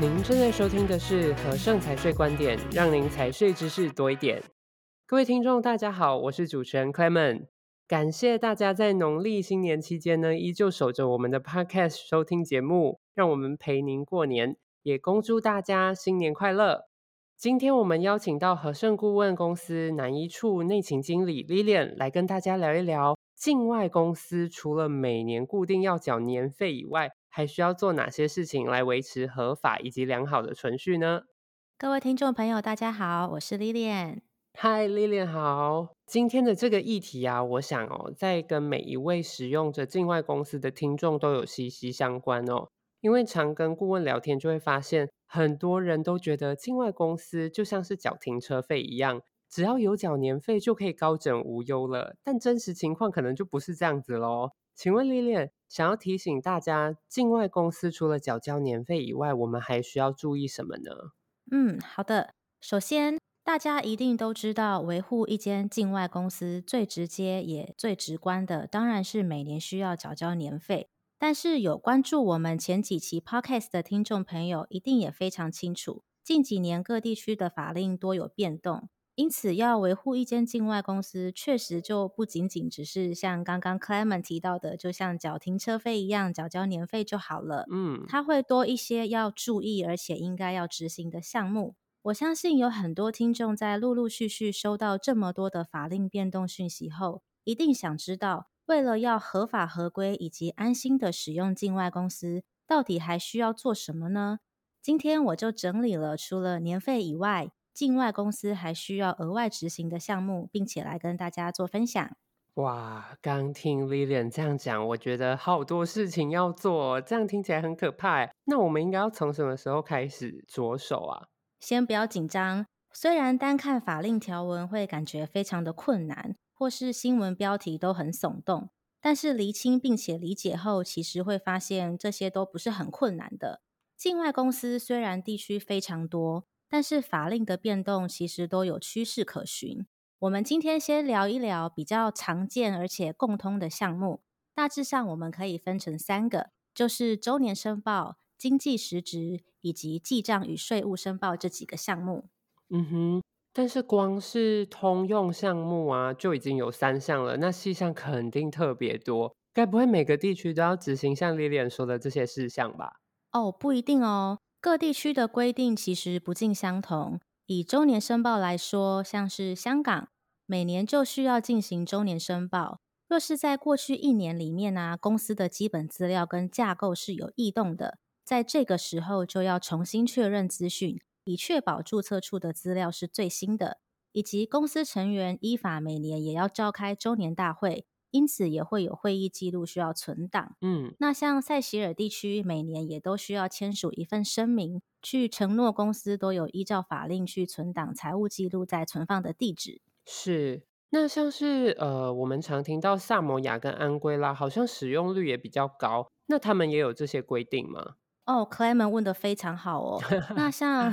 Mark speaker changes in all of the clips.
Speaker 1: 您正在收听的是和盛财税观点，让您财税知识多一点。各位听众，大家好，我是主持人 Clement。感谢大家在农历新年期间呢，依旧守着我们的 Podcast 收听节目，让我们陪您过年，也恭祝大家新年快乐。今天我们邀请到和盛顾问公司南一处内勤经理 Lilian 来跟大家聊一聊，境外公司除了每年固定要缴年费以外，还需要做哪些事情来维持合法以及良好的存续呢？
Speaker 2: 各位听众朋友，大家好，我是 Lilian。
Speaker 1: 嗨，Lilian 好。今天的这个议题啊，我想哦，在跟每一位使用着境外公司的听众都有息息相关哦。因为常跟顾问聊天，就会发现很多人都觉得境外公司就像是缴停车费一样，只要有缴年费就可以高枕无忧了。但真实情况可能就不是这样子喽。请问丽丽想要提醒大家，境外公司除了缴交年费以外，我们还需要注意什么呢？
Speaker 2: 嗯，好的。首先，大家一定都知道，维护一间境外公司最直接也最直观的，当然是每年需要缴交年费。但是有关注我们前几期 Podcast 的听众朋友，一定也非常清楚，近几年各地区的法令多有变动，因此要维护一间境外公司，确实就不仅仅只是像刚刚 Clement 提到的，就像缴停车费一样，缴交年费就好了。
Speaker 1: 嗯，
Speaker 2: 它会多一些要注意，而且应该要执行的项目。我相信有很多听众在陆陆续续收到这么多的法令变动讯息后，一定想知道。为了要合法合规以及安心的使用境外公司，到底还需要做什么呢？今天我就整理了除了年费以外，境外公司还需要额外执行的项目，并且来跟大家做分享。
Speaker 1: 哇，刚听 Lilian 这样讲，我觉得好多事情要做，这样听起来很可怕。那我们应该要从什么时候开始着手啊？
Speaker 2: 先不要紧张，虽然单看法令条文会感觉非常的困难。或是新闻标题都很耸动，但是厘清并且理解后，其实会发现这些都不是很困难的。境外公司虽然地区非常多，但是法令的变动其实都有趋势可循。我们今天先聊一聊比较常见而且共通的项目，大致上我们可以分成三个，就是周年申报、经济实值以及记账与税务申报这几个项目。
Speaker 1: 嗯哼。但是光是通用项目啊，就已经有三项了，那细项肯定特别多。该不会每个地区都要执行像 Lilian 说的这些事项吧？
Speaker 2: 哦，不一定哦，各地区的规定其实不尽相同。以周年申报来说，像是香港，每年就需要进行周年申报。若是在过去一年里面啊，公司的基本资料跟架构是有异动的，在这个时候就要重新确认资讯。以确保注册处的资料是最新的，以及公司成员依法每年也要召开周年大会，因此也会有会议记录需要存档。
Speaker 1: 嗯，
Speaker 2: 那像塞西尔地区每年也都需要签署一份声明，去承诺公司都有依照法令去存档财务记录在存放的地址。
Speaker 1: 是，那像是呃，我们常听到萨摩亚跟安圭拉好像使用率也比较高，那他们也有这些规定吗？
Speaker 2: 哦，Clement 问得非常好哦。那像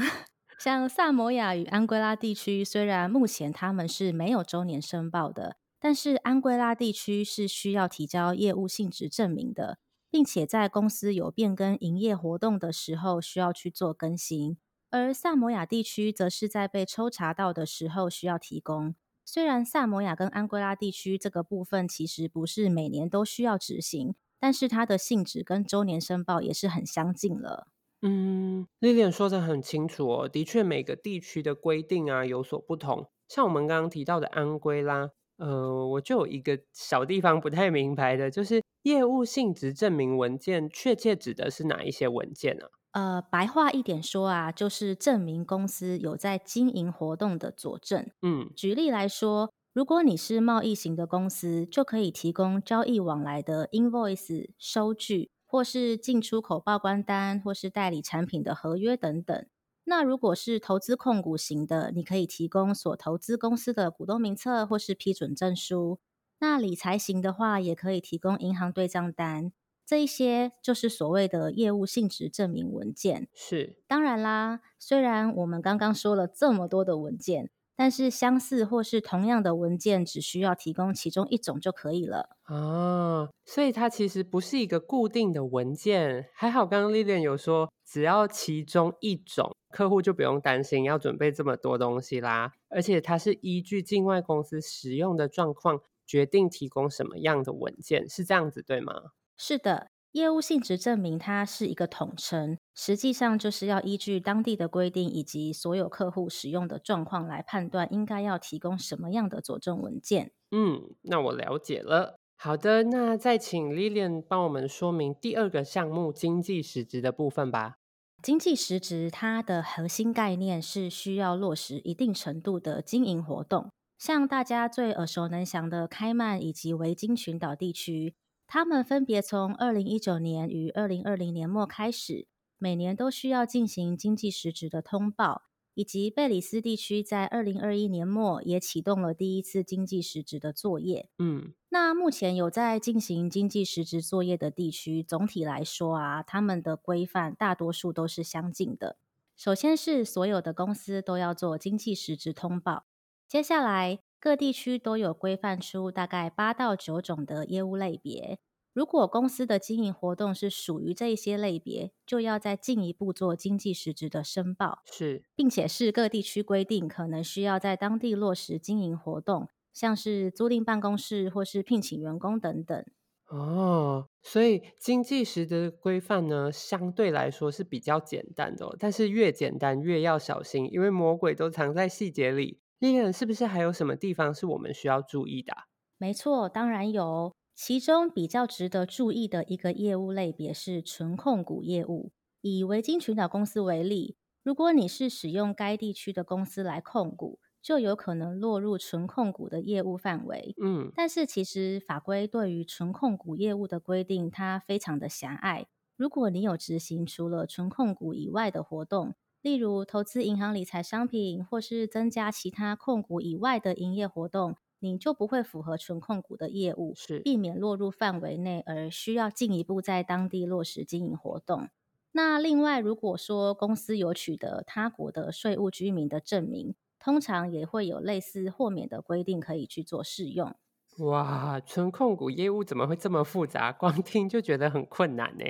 Speaker 2: 像萨摩亚与安圭拉地区，虽然目前他们是没有周年申报的，但是安圭拉地区是需要提交业务性质证明的，并且在公司有变更营业活动的时候需要去做更新。而萨摩亚地区则是在被抽查到的时候需要提供。虽然萨摩亚跟安圭拉地区这个部分其实不是每年都需要执行。但是它的性质跟周年申报也是很相近了。
Speaker 1: 嗯丽莲说得很清楚哦，的确每个地区的规定啊有所不同。像我们刚刚提到的安圭拉，呃，我就有一个小地方不太明白的，就是业务性质证明文件确切指的是哪一些文件呢？啊？
Speaker 2: 呃，白话一点说啊，就是证明公司有在经营活动的佐证。
Speaker 1: 嗯，
Speaker 2: 举例来说。如果你是贸易型的公司，就可以提供交易往来的 invoice 收据，或是进出口报关单，或是代理产品的合约等等。那如果是投资控股型的，你可以提供所投资公司的股东名册或是批准证书。那理财型的话，也可以提供银行对账单。这一些就是所谓的业务性质证明文件。
Speaker 1: 是，
Speaker 2: 当然啦，虽然我们刚刚说了这么多的文件。但是相似或是同样的文件，只需要提供其中一种就可以了。
Speaker 1: 啊，所以它其实不是一个固定的文件。还好刚刚 Lilian 有说，只要其中一种，客户就不用担心要准备这么多东西啦。而且它是依据境外公司使用的状况，决定提供什么样的文件，是这样子对吗？
Speaker 2: 是的。业务性质证明它是一个统称，实际上就是要依据当地的规定以及所有客户使用的状况来判断应该要提供什么样的佐证文件。
Speaker 1: 嗯，那我了解了。好的，那再请 Lilian 帮我们说明第二个项目经济实质的部分吧。
Speaker 2: 经济实质它的核心概念是需要落实一定程度的经营活动，像大家最耳熟能详的开曼以及维京群岛地区。他们分别从二零一九年与二零二零年末开始，每年都需要进行经济实质的通报，以及贝里斯地区在二零二一年末也启动了第一次经济实质的作业。
Speaker 1: 嗯，
Speaker 2: 那目前有在进行经济实质作业的地区，总体来说啊，他们的规范大多数都是相近的。首先是所有的公司都要做经济实质通报，接下来。各地区都有规范出大概八到九种的业务类别。如果公司的经营活动是属于这些类别，就要再进一步做经济实质的申报。
Speaker 1: 是，
Speaker 2: 并且是各地区规定可能需要在当地落实经营活动，像是租赁办公室或是聘请员工等等。
Speaker 1: 哦，所以经济实质的规范呢，相对来说是比较简单的哦，但是越简单越要小心，因为魔鬼都藏在细节里。Lilian 是不是还有什么地方是我们需要注意的？
Speaker 2: 没错，当然有。其中比较值得注意的一个业务类别是纯控股业务。以维京群岛公司为例，如果你是使用该地区的公司来控股，就有可能落入纯控股的业务范围。
Speaker 1: 嗯，
Speaker 2: 但是其实法规对于纯控股业务的规定，它非常的狭隘。如果你有执行除了纯控股以外的活动，例如投资银行理财商品，或是增加其他控股以外的营业活动，你就不会符合纯控股的业务，
Speaker 1: 是
Speaker 2: 避免落入范围内，而需要进一步在当地落实经营活动。那另外，如果说公司有取得他国的税务居民的证明，通常也会有类似豁免的规定可以去做适用。
Speaker 1: 哇，纯控股业务怎么会这么复杂？光听就觉得很困难呢。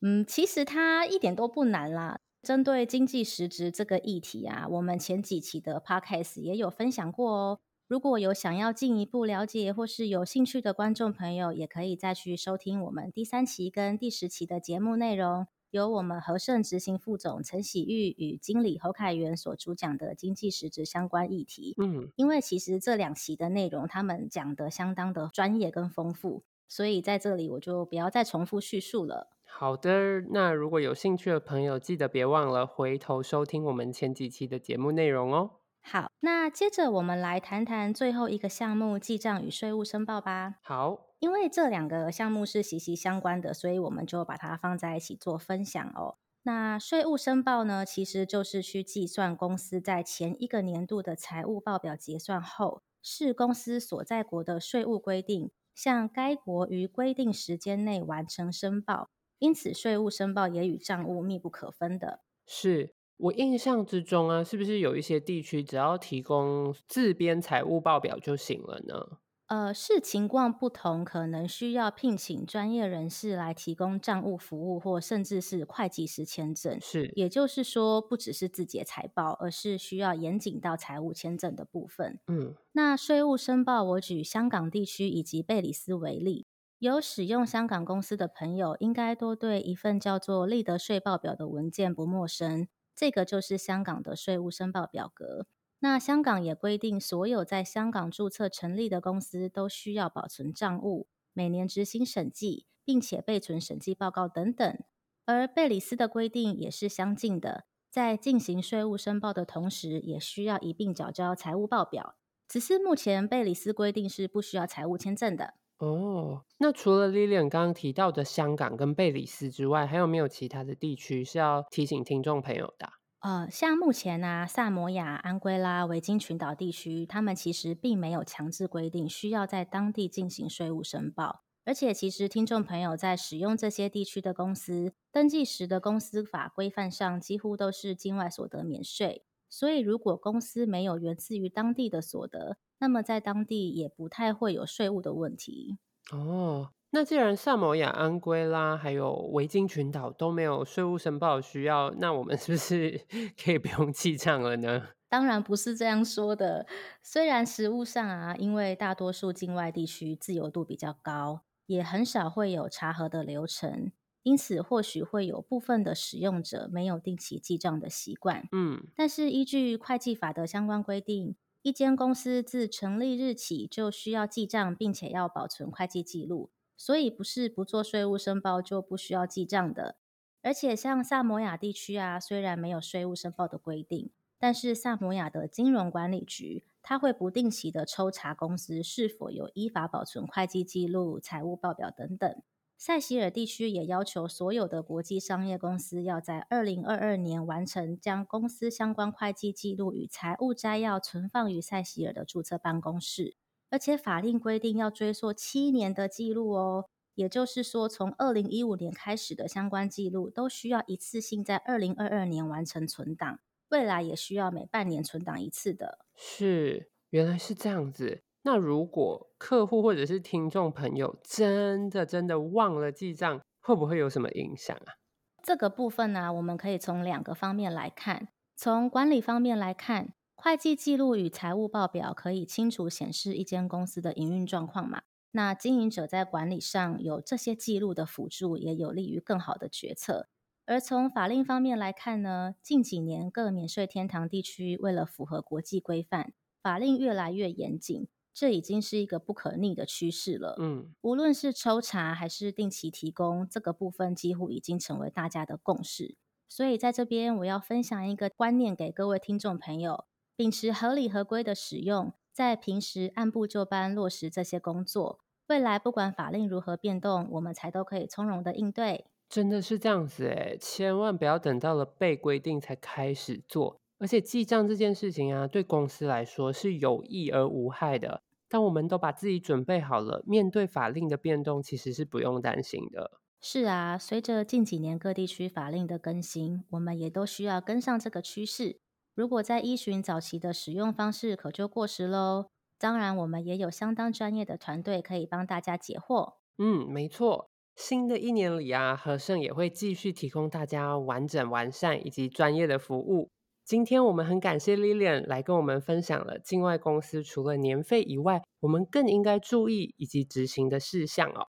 Speaker 2: 嗯，其实它一点都不难啦。针对经济实质这个议题啊，我们前几期的 podcast 也有分享过哦。如果有想要进一步了解或是有兴趣的观众朋友，也可以再去收听我们第三期跟第十期的节目内容，由我们和盛执行副总陈喜玉与经理侯凯元所主讲的经济实质相关议题。
Speaker 1: 嗯，
Speaker 2: 因为其实这两期的内容他们讲的相当的专业跟丰富，所以在这里我就不要再重复叙述了。
Speaker 1: 好的，那如果有兴趣的朋友，记得别忘了回头收听我们前几期的节目内容哦。
Speaker 2: 好，那接着我们来谈谈最后一个项目——记账与税务申报吧。
Speaker 1: 好，
Speaker 2: 因为这两个项目是息息相关的，所以我们就把它放在一起做分享哦。那税务申报呢，其实就是去计算公司在前一个年度的财务报表结算后，视公司所在国的税务规定，向该国于规定时间内完成申报。因此，税务申报也与账务密不可分的。
Speaker 1: 是我印象之中啊，是不是有一些地区只要提供自编财务报表就行了呢？
Speaker 2: 呃，视情况不同，可能需要聘请专业人士来提供账务服务，或甚至是会计师签证。
Speaker 1: 是，
Speaker 2: 也就是说，不只是自结财报，而是需要严谨到财务签证的部分。
Speaker 1: 嗯，
Speaker 2: 那税务申报，我举香港地区以及贝里斯为例。有使用香港公司的朋友，应该都对一份叫做利得税报表的文件不陌生。这个就是香港的税务申报表格。那香港也规定，所有在香港注册成立的公司都需要保存账务，每年执行审计，并且备存审计报告等等。而贝里斯的规定也是相近的，在进行税务申报的同时，也需要一并缴交财务报表。只是目前贝里斯规定是不需要财务签证的。
Speaker 1: 哦，那除了 Lilian 刚刚提到的香港跟贝里斯之外，还有没有其他的地区是要提醒听众朋友的？
Speaker 2: 呃，像目前呢、啊，萨摩亚、安圭拉、维京群岛地区，他们其实并没有强制规定需要在当地进行税务申报，而且其实听众朋友在使用这些地区的公司登记时的公司法规范上，几乎都是境外所得免税。所以如果公司没有源自于当地的所得，那么在当地也不太会有税务的问题。
Speaker 1: 哦，那既然萨摩亚、安圭拉还有维京群岛都没有税务申报需要，那我们是不是 可以不用记账了呢？
Speaker 2: 当然不是这样说的。虽然实务上啊，因为大多数境外地区自由度比较高，也很少会有查核的流程，因此或许会有部分的使用者没有定期记账的习惯。
Speaker 1: 嗯，
Speaker 2: 但是依据会计法的相关规定，一间公司自成立日起就需要记账，并且要保存会计记录，所以不是不做税务申报就不需要记账的。而且像萨摩亚地区啊，虽然没有税务申报的规定。但是萨摩亚的金融管理局，它会不定期的抽查公司是否有依法保存会计记录、财务报表等等。塞西尔地区也要求所有的国际商业公司要在二零二二年完成将公司相关会计记录与财务摘要存放于塞西尔的注册办公室，而且法令规定要追溯七年的记录哦。也就是说，从二零一五年开始的相关记录都需要一次性在二零二二年完成存档。未来也需要每半年存档一次的。
Speaker 1: 是，原来是这样子。那如果客户或者是听众朋友真的真的忘了记账，会不会有什么影响啊？
Speaker 2: 这个部分呢、我们可以从两个方面来看。从管理方面来看，会计记录与财务报表可以清楚显示一间公司的营运状况嘛。那经营者在管理上有这些记录的辅助，也有利于更好的决策。而从法令方面来看呢，近几年各免税天堂地区为了符合国际规范，法令越来越严谨，这已经是一个不可逆的趋势了。
Speaker 1: 嗯，
Speaker 2: 无论是抽查还是定期提供，这个部分几乎已经成为大家的共识。所以在这边，我要分享一个观念给各位听众朋友：秉持合理合规的使用，在平时按部就班落实这些工作，未来不管法令如何变动，我们才都可以从容的应对。
Speaker 1: 真的是这样子诶，千万不要等到了被规定才开始做。而且记账这件事情啊，对公司来说是有益而无害的。当我们都把自己准备好了，面对法令的变动，其实是不用担心的。
Speaker 2: 是啊，随着近几年各地区法令的更新，我们也都需要跟上这个趋势。如果在依循早期的使用方式，可就过时喽。当然，我们也有相当专业的团队可以帮大家解惑。
Speaker 1: 嗯，没错。新的一年里啊，和盛也会继续提供大家完整、完善以及专业的服务。今天我们很感谢 Lilian 来跟我们分享了境外公司除了年费以外，我们更应该注意以及执行的事项哦。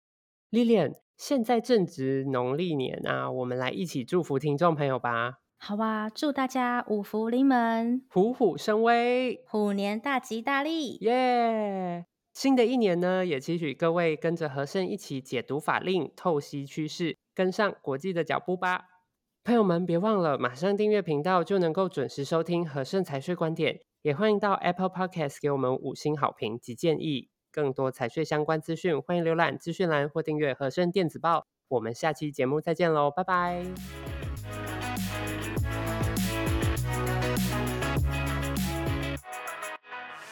Speaker 1: Lilian，现在正值农历年啊，我们来一起祝福听众朋友吧。
Speaker 2: 好啊，祝大家五福临门，
Speaker 1: 虎虎生威，
Speaker 2: 虎年大吉大利，
Speaker 1: 耶！新的一年呢，也期许各位跟着和盛一起解读法令、透析趋势，跟上国际的脚步吧。朋友们，别忘了马上订阅频道，就能够准时收听和盛财税观点。也欢迎到 Apple Podcast 给我们五星好评及建议。更多财税相关资讯，欢迎浏览资讯栏或订阅和盛电子报。我们下期节目再见喽，拜拜。